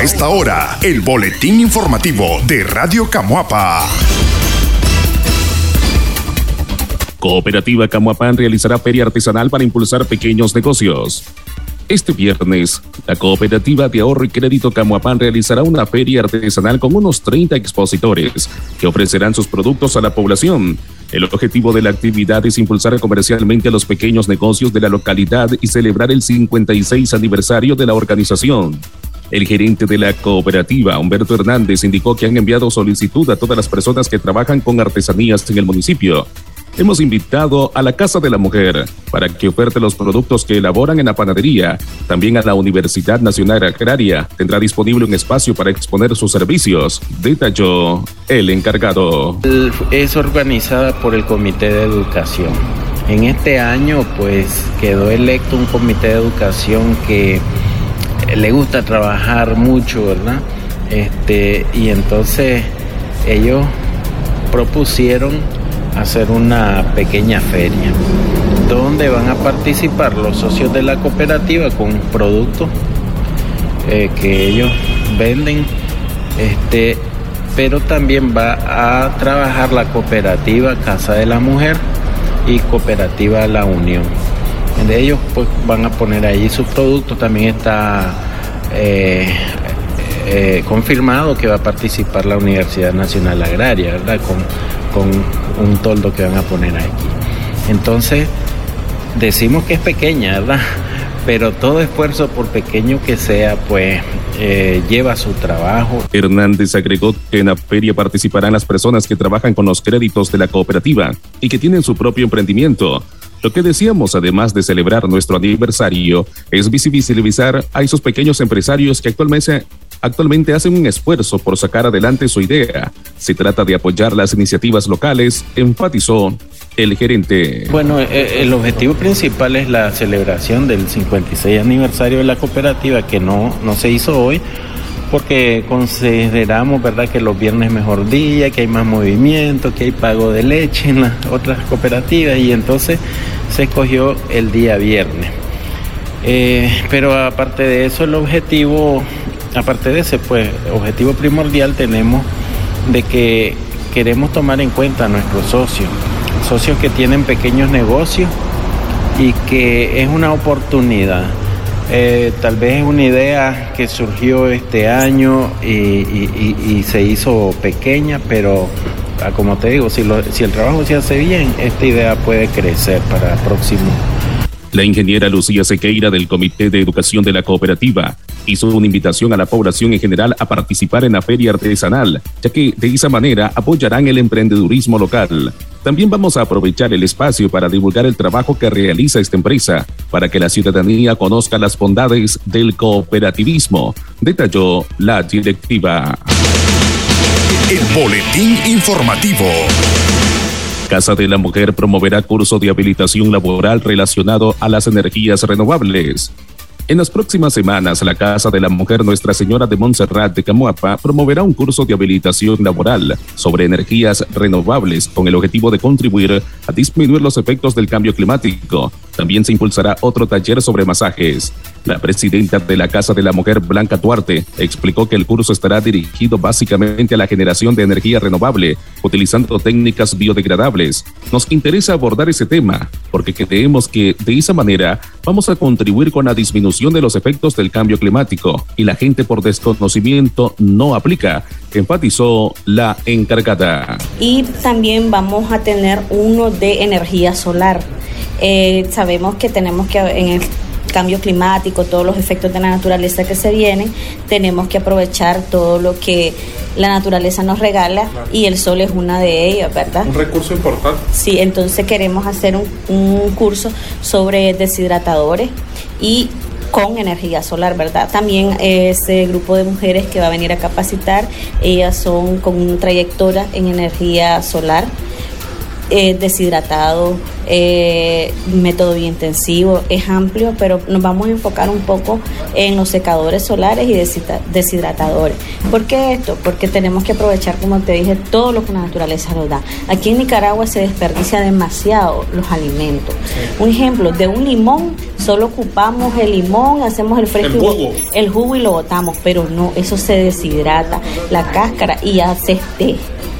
A esta hora, el boletín informativo de Radio Camuapa. Cooperativa Camuapán realizará feria artesanal para impulsar pequeños negocios. Este viernes, la Cooperativa de Ahorro y Crédito Camuapán realizará una feria artesanal con unos 30 expositores que ofrecerán sus productos a la población. El objetivo de la actividad es impulsar comercialmente a los pequeños negocios de la localidad y celebrar el 56 aniversario de la organización. El gerente de la cooperativa, Humberto Hernández, indicó que han enviado solicitud a todas las personas que trabajan con artesanías en el municipio hemos invitado a la Casa de la Mujer para que oferte los productos que elaboran en la panadería. También a la Universidad Nacional Agraria tendrá disponible un espacio para exponer sus servicios, detalló el encargado. Es organizada por el Comité de Educación. En este año pues quedó electo un comité de educación que le gusta trabajar mucho, ¿verdad? Este, y entonces ellos propusieron hacer una pequeña feria donde van a participar los socios de la cooperativa con productos eh, que ellos venden este pero también va a trabajar la cooperativa Casa de la Mujer y cooperativa La Unión de ellos pues van a poner ahí sus productos también está eh, eh, confirmado que va a participar la Universidad Nacional Agraria, ¿verdad? Con, con un toldo que van a poner aquí. Entonces, decimos que es pequeña, ¿verdad? Pero todo esfuerzo, por pequeño que sea, pues eh, lleva su trabajo. Hernández agregó que en la feria participarán las personas que trabajan con los créditos de la cooperativa y que tienen su propio emprendimiento. Lo que decíamos, además de celebrar nuestro aniversario, es visibilizar a esos pequeños empresarios que actualmente actualmente hacen un esfuerzo por sacar adelante su idea. Se trata de apoyar las iniciativas locales, enfatizó el gerente. Bueno, eh, el objetivo principal es la celebración del 56 aniversario de la cooperativa que no, no se hizo hoy porque consideramos verdad que los viernes es mejor día, que hay más movimiento, que hay pago de leche en las otras cooperativas y entonces se escogió el día viernes. Eh, pero aparte de eso, el objetivo aparte de ese pues, objetivo primordial tenemos de que queremos tomar en cuenta a nuestros socios, socios que tienen pequeños negocios y que es una oportunidad. Eh, tal vez es una idea que surgió este año y, se hizo pequeña, pero ah, como te digo, si, si el trabajo se hace bien, esta idea puede crecer para el próximo la ingeniera Lucía Sequeira del Comité de Educación de la Cooperativa hizo una invitación a la población en general a participar en la feria artesanal, ya que de esa manera apoyarán el emprendedurismo local. También vamos a aprovechar el espacio para divulgar el trabajo que realiza esta empresa, para que la ciudadanía conozca las bondades del cooperativismo, detalló la directiva. El boletín informativo. Casa de la Mujer promoverá curso de habilitación laboral relacionado a las energías renovables. En las próximas semanas, la Casa de la Mujer Nuestra Señora de Montserrat de Camuapa promoverá un curso de habilitación laboral sobre energías renovables con el objetivo de contribuir a disminuir los efectos del cambio climático. También se impulsará otro taller sobre masajes. La presidenta de la Casa de la Mujer, Blanca Duarte, explicó que el curso estará dirigido básicamente a la generación de energía renovable, utilizando técnicas biodegradables. Nos interesa abordar ese tema porque creemos que de esa manera vamos a contribuir con la disminución de los efectos del cambio climático y la gente por desconocimiento no aplica, enfatizó la encargada. Y también vamos a tener uno de energía solar. Eh, sabemos que tenemos que en el cambio climático, todos los efectos de la naturaleza que se vienen, tenemos que aprovechar todo lo que la naturaleza nos regala y el sol es una de ellas, ¿verdad? Un recurso importante. Sí, entonces queremos hacer un, un curso sobre deshidratadores y con energía solar, ¿verdad? También ese grupo de mujeres que va a venir a capacitar, ellas son con trayectoria en energía solar eh, deshidratado, eh, método intensivo, es amplio, pero nos vamos a enfocar un poco en los secadores solares y deshidratadores. ¿Por qué esto? Porque tenemos que aprovechar, como te dije, todo lo que la naturaleza nos da. Aquí en Nicaragua se desperdicia demasiado los alimentos. Un ejemplo, de un limón solo ocupamos el limón, hacemos el fresco, el jugo, el jugo y lo botamos, pero no, eso se deshidrata, la cáscara y hace té.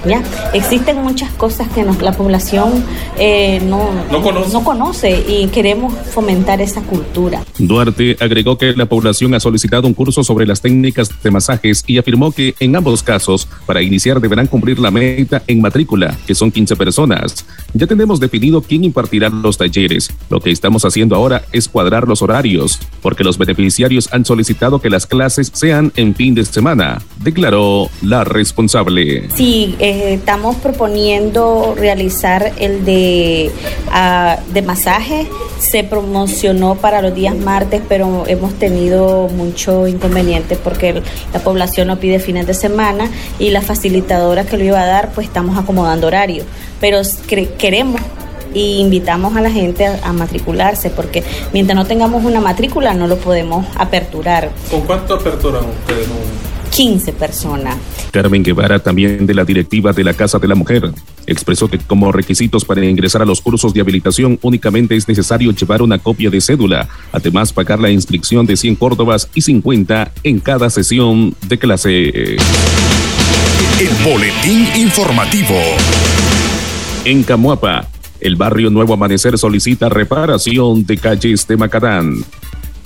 ¿Ya? Existen muchas cosas que la población eh, no, no, conoce. y queremos fomentar esa cultura. Duarte agregó que la población ha solicitado un curso sobre las técnicas de masajes y afirmó que en ambos casos, para iniciar deberán cumplir la meta en matrícula, que son 15 personas. Ya tenemos definido quién impartirá los talleres. Lo que estamos haciendo ahora es cuadrar los horarios, porque los beneficiarios han solicitado que las clases sean en fin de semana, declaró la responsable. Sí, eh, estamos proponiendo realizar el de, ah, de masaje. Se promocionó para los días martes, pero hemos tenido mucho inconveniente porque la población no pide fines de semana y la facilitadora que lo iba a dar, pues estamos acomodando horario. Pero queremos y invitamos a la gente a, matricularse porque mientras no tengamos una matrícula no lo podemos aperturar. ¿Con cuánto aperturan ustedes? 15 personas. Carmen Guevara, también de la directiva de la Casa de la Mujer, expresó que como requisitos para ingresar a los cursos de habilitación únicamente es necesario llevar una copia de cédula, además pagar la inscripción de 100 córdobas y 50 en cada sesión de clase. El boletín informativo. En Camuapa, el barrio Nuevo Amanecer solicita reparación de calles de Macadán.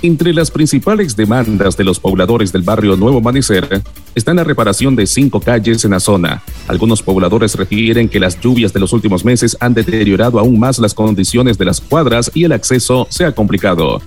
Entre las principales demandas de los pobladores del barrio Nuevo Amanecer está la reparación de cinco calles en la zona. Algunos pobladores refieren que las lluvias de los últimos meses han deteriorado aún más las condiciones de las cuadras y el acceso se ha complicado.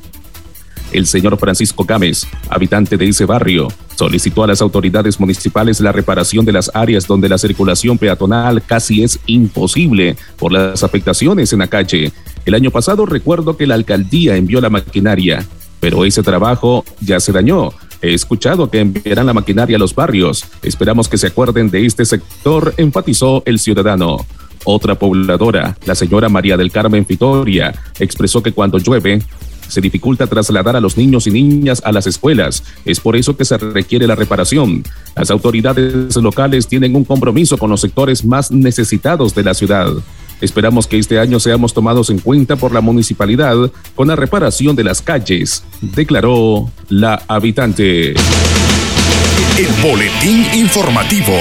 El señor Francisco Gámez, habitante de ese barrio, solicitó a las autoridades municipales la reparación de las áreas donde la circulación peatonal casi es imposible por las afectaciones en la calle. El año pasado recuerdo que la alcaldía envió la maquinaria pero ese trabajo ya se dañó. He escuchado que enviarán la maquinaria a los barrios. Esperamos que se acuerden de este sector, enfatizó el ciudadano. Otra pobladora, la señora María del Carmen Fitoria, expresó que cuando llueve, se dificulta trasladar a los niños y niñas a las escuelas. Es por eso que se requiere la reparación. Las autoridades locales tienen un compromiso con los sectores más necesitados de la ciudad. Esperamos que este año seamos tomados en cuenta por la municipalidad con la reparación de las calles, declaró la habitante. El boletín informativo.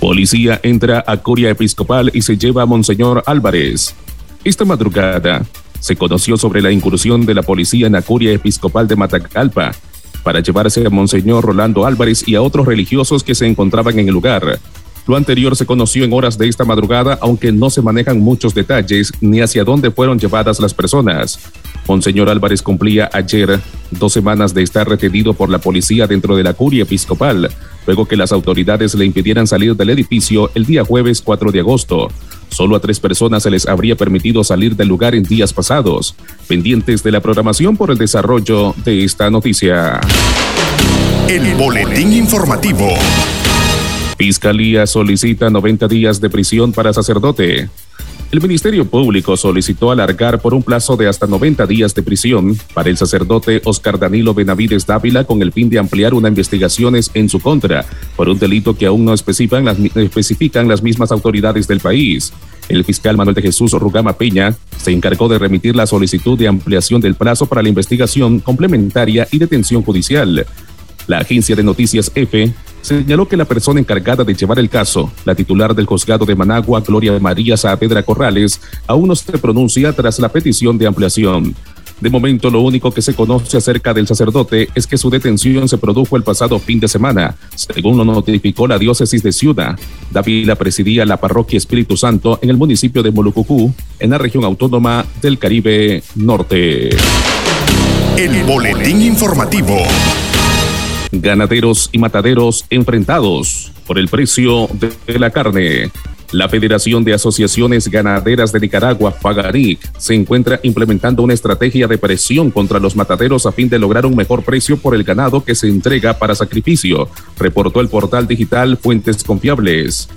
Policía entra a Curia Episcopal y se lleva a Monseñor Álvarez. Esta madrugada se conoció sobre la incursión de la policía en la Curia Episcopal de Matacalpa para llevarse a Monseñor Rolando Álvarez y a otros religiosos que se encontraban en el lugar. Lo anterior se conoció en horas de esta madrugada, aunque no se manejan muchos detalles ni hacia dónde fueron llevadas las personas. Monseñor Álvarez cumplía ayer dos semanas de estar retenido por la policía dentro de la curia episcopal, luego que las autoridades le impidieran salir del edificio el día jueves 4 de agosto. Solo a tres personas se les habría permitido salir del lugar en días pasados, pendientes de la programación por el desarrollo de esta noticia. El boletín informativo. Fiscalía solicita 90 días de prisión para sacerdote. El Ministerio Público solicitó alargar por un plazo de hasta 90 días de prisión para el sacerdote Oscar Danilo Benavides Dávila con el fin de ampliar una investigaciones en su contra por un delito que aún no especifican las mismas autoridades del país. El fiscal Manuel de Jesús Rugama Peña se encargó de remitir la solicitud de ampliación del plazo para la investigación complementaria y detención judicial. La agencia de noticias EFE señaló que la persona encargada de llevar el caso, la titular del juzgado de Managua, Gloria María Saavedra Corrales, aún no se pronuncia tras la petición de ampliación. De momento, lo único que se conoce acerca del sacerdote es que su detención se produjo el pasado fin de semana, según lo notificó la diócesis de Ciudad. Dávila presidía la parroquia Espíritu Santo en el municipio de Molucucú, en la región autónoma del Caribe Norte. El boletín informativo. Ganaderos y mataderos enfrentados por el precio de la carne. La Federación de Asociaciones Ganaderas de Nicaragua, FAGARIC, se encuentra implementando una estrategia de presión contra los mataderos a fin de lograr un mejor precio por el ganado que se entrega para sacrificio, reportó el portal digital Fuentes Confiables.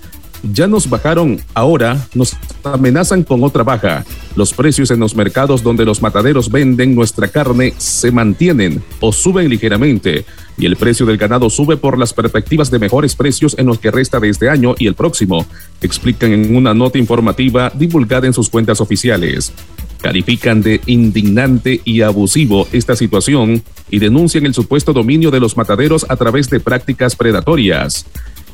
Ya nos bajaron, ahora nos amenazan con otra baja. Los precios en los mercados donde los mataderos venden nuestra carne se mantienen o suben ligeramente y el precio del ganado sube por las perspectivas de mejores precios en los que resta de este año y el próximo, explican en una nota informativa divulgada en sus cuentas oficiales. Califican de indignante y abusivo esta situación y denuncian el supuesto dominio de los mataderos a través de prácticas predatorias.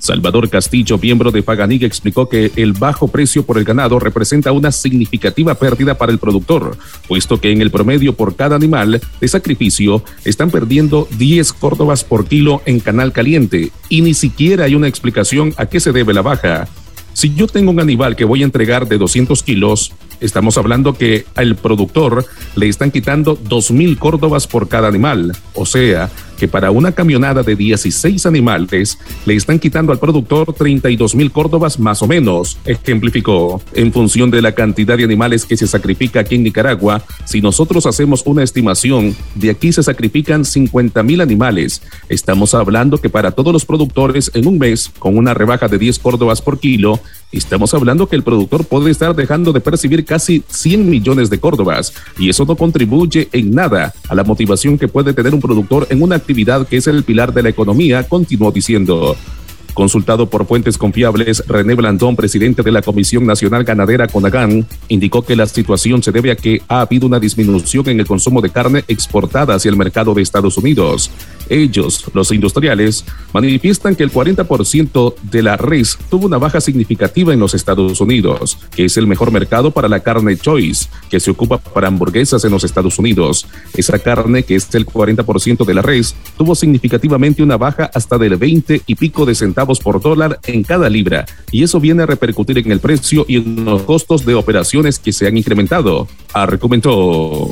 Salvador Castillo, miembro de Paganiga, explicó que el bajo precio por el ganado representa una significativa pérdida para el productor, puesto que en el promedio por cada animal de sacrificio están perdiendo 10 córdobas por kilo en canal caliente y ni siquiera hay una explicación a qué se debe la baja. Si yo tengo un animal que voy a entregar de 200 kilos, estamos hablando que al productor le están quitando 2.000 córdobas por cada animal. O sea, que para una camionada de 16 animales le están quitando al productor 32 mil córdobas más o menos, ejemplificó. En función de la cantidad de animales que se sacrifica aquí en Nicaragua, si nosotros hacemos una estimación, de aquí se sacrifican 50 mil animales. Estamos hablando que para todos los productores en un mes, con una rebaja de 10 córdobas por kilo, Estamos hablando que el productor puede estar dejando de percibir casi 100 millones de córdobas y eso no contribuye en nada a la motivación que puede tener un productor en una actividad que es el pilar de la economía, continuó diciendo. Consultado por fuentes confiables, René Blandón, presidente de la Comisión Nacional Ganadera CONAGAN, indicó que la situación se debe a que ha habido una disminución en el consumo de carne exportada hacia el mercado de Estados Unidos. Ellos, los industriales, manifiestan que el 40% de la res tuvo una baja significativa en los Estados Unidos, que es el mejor mercado para la carne choice, que se ocupa para hamburguesas en los Estados Unidos. Esa carne, que es el 40% de la res, tuvo significativamente una baja hasta del 20 y pico de centavos por dólar en cada libra, y eso viene a repercutir en el precio y en los costos de operaciones que se han incrementado, argumentó.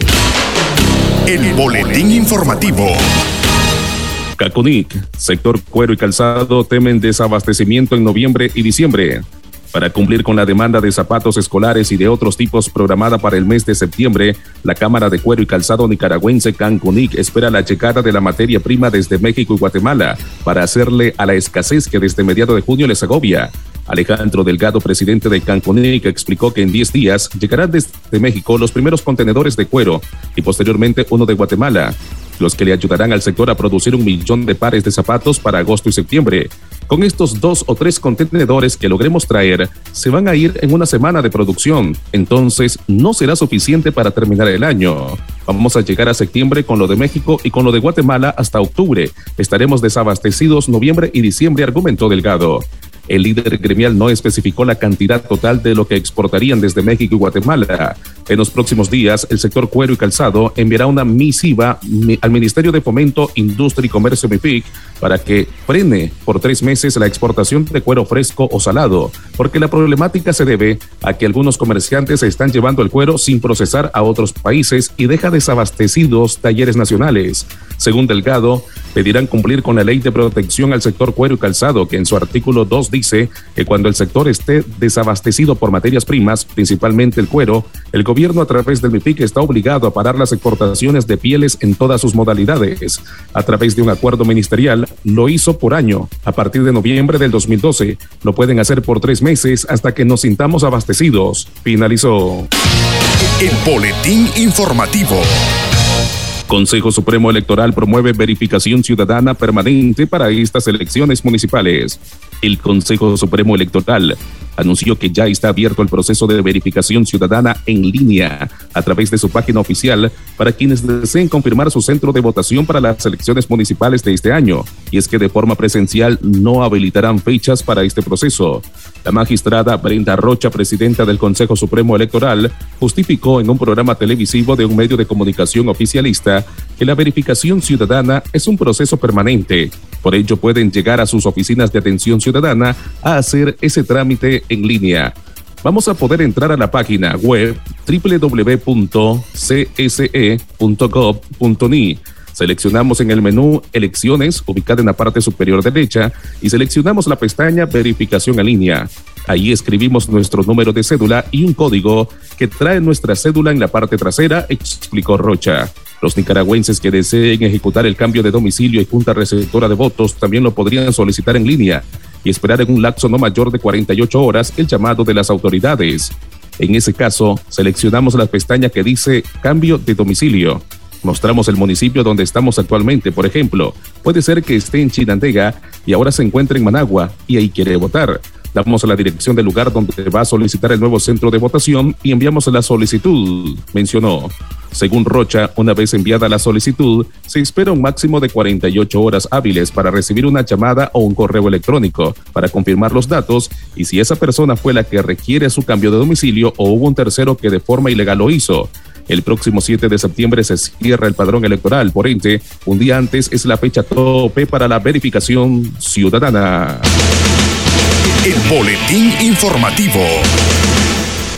El boletín informativo. Caconic, sector cuero y calzado temen desabastecimiento en noviembre y diciembre. Para cumplir con la demanda de zapatos escolares y de otros tipos programada para el mes de septiembre, la Cámara de Cuero y Calzado Nicaragüense Cancunic espera la llegada de la materia prima desde México y Guatemala para hacerle a la escasez que desde mediados de junio les agobia. Alejandro Delgado, presidente de Cancunic, explicó que en 10 días llegarán desde México los primeros contenedores de cuero y posteriormente uno de Guatemala los que le ayudarán al sector a producir un millón de pares de zapatos para agosto y septiembre. Con estos dos o tres contenedores que logremos traer, se van a ir en una semana de producción, entonces no será suficiente para terminar el año. Vamos a llegar a septiembre con lo de México y con lo de Guatemala hasta octubre. Estaremos desabastecidos noviembre y diciembre, argumentó Delgado. El líder gremial no especificó la cantidad total de lo que exportarían desde México y Guatemala. En los próximos días, el sector cuero y calzado enviará una misiva al Ministerio de Fomento, Industria y Comercio MIPIC para que frene por tres meses la exportación de cuero fresco o salado, porque la problemática se debe a que algunos comerciantes están llevando el cuero sin procesar a otros países y deja desabastecidos talleres nacionales. Según Delgado, pedirán cumplir con la ley de protección al sector cuero y calzado, que en su artículo 2 dice que cuando el sector esté desabastecido por materias primas, principalmente el cuero, el gobierno a través del MIPIC está obligado a parar las exportaciones de pieles en todas sus modalidades. A través de un acuerdo ministerial, lo hizo por año. A partir de noviembre del 2012, lo pueden hacer por tres meses hasta que nos sintamos abastecidos. Finalizó. El boletín informativo. Consejo Supremo Electoral promueve verificación ciudadana permanente para estas elecciones municipales. El Consejo Supremo Electoral anunció que ya está abierto el proceso de verificación ciudadana en línea a través de su página oficial para quienes deseen confirmar su centro de votación para las elecciones municipales de este año. Y es que de forma presencial no habilitarán fechas para este proceso. La magistrada Brenda Rocha, presidenta del Consejo Supremo Electoral, justificó en un programa televisivo de un medio de comunicación oficialista que la verificación ciudadana es un proceso permanente. Por ello pueden llegar a sus oficinas de atención ciudadana a hacer ese trámite en línea. Vamos a poder entrar a la página web www.cse.gov.ni. Seleccionamos en el menú Elecciones, ubicada en la parte superior derecha, y seleccionamos la pestaña Verificación en línea. Ahí escribimos nuestro número de cédula y un código que trae nuestra cédula en la parte trasera, explicó Rocha. Los nicaragüenses que deseen ejecutar el cambio de domicilio y junta receptora de votos también lo podrían solicitar en línea. Y esperar en un lapso no mayor de 48 horas el llamado de las autoridades. En ese caso, seleccionamos la pestaña que dice cambio de domicilio. Mostramos el municipio donde estamos actualmente, por ejemplo. Puede ser que esté en Chinandega y ahora se encuentre en Managua y ahí quiere votar. Damos la dirección del lugar donde va a solicitar el nuevo centro de votación y enviamos la solicitud, mencionó. Según Rocha, una vez enviada la solicitud, se espera un máximo de 48 horas hábiles para recibir una llamada o un correo electrónico para confirmar los datos y si esa persona fue la que requiere su cambio de domicilio o hubo un tercero que de forma ilegal lo hizo. El próximo 7 de septiembre se cierra el padrón electoral, por ende, un día antes es la fecha tope para la verificación ciudadana. El boletín informativo.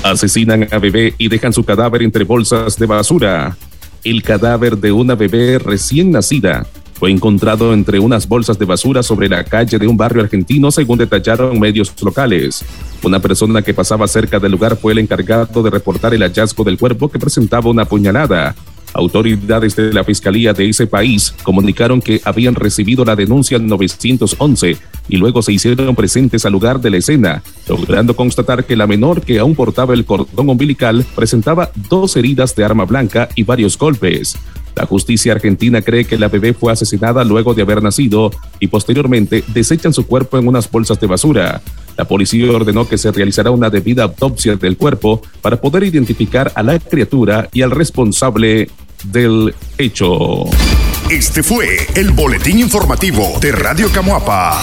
Asesinan a bebé y dejan su cadáver entre bolsas de basura. El cadáver de una bebé recién nacida fue encontrado entre unas bolsas de basura sobre la calle de un barrio argentino, según detallaron medios locales. Una persona que pasaba cerca del lugar fue el encargado de reportar el hallazgo del cuerpo que presentaba una puñalada. Autoridades de la Fiscalía de ese país comunicaron que habían recibido la denuncia en 911 y luego se hicieron presentes al lugar de la escena, logrando constatar que la menor que aún portaba el cordón umbilical presentaba dos heridas de arma blanca y varios golpes. La justicia argentina cree que la bebé fue asesinada luego de haber nacido y posteriormente desechan su cuerpo en unas bolsas de basura. La policía ordenó que se realizará una debida autopsia del cuerpo para poder identificar a la criatura y al responsable del hecho. Este fue el boletín informativo de Radio Camuapa.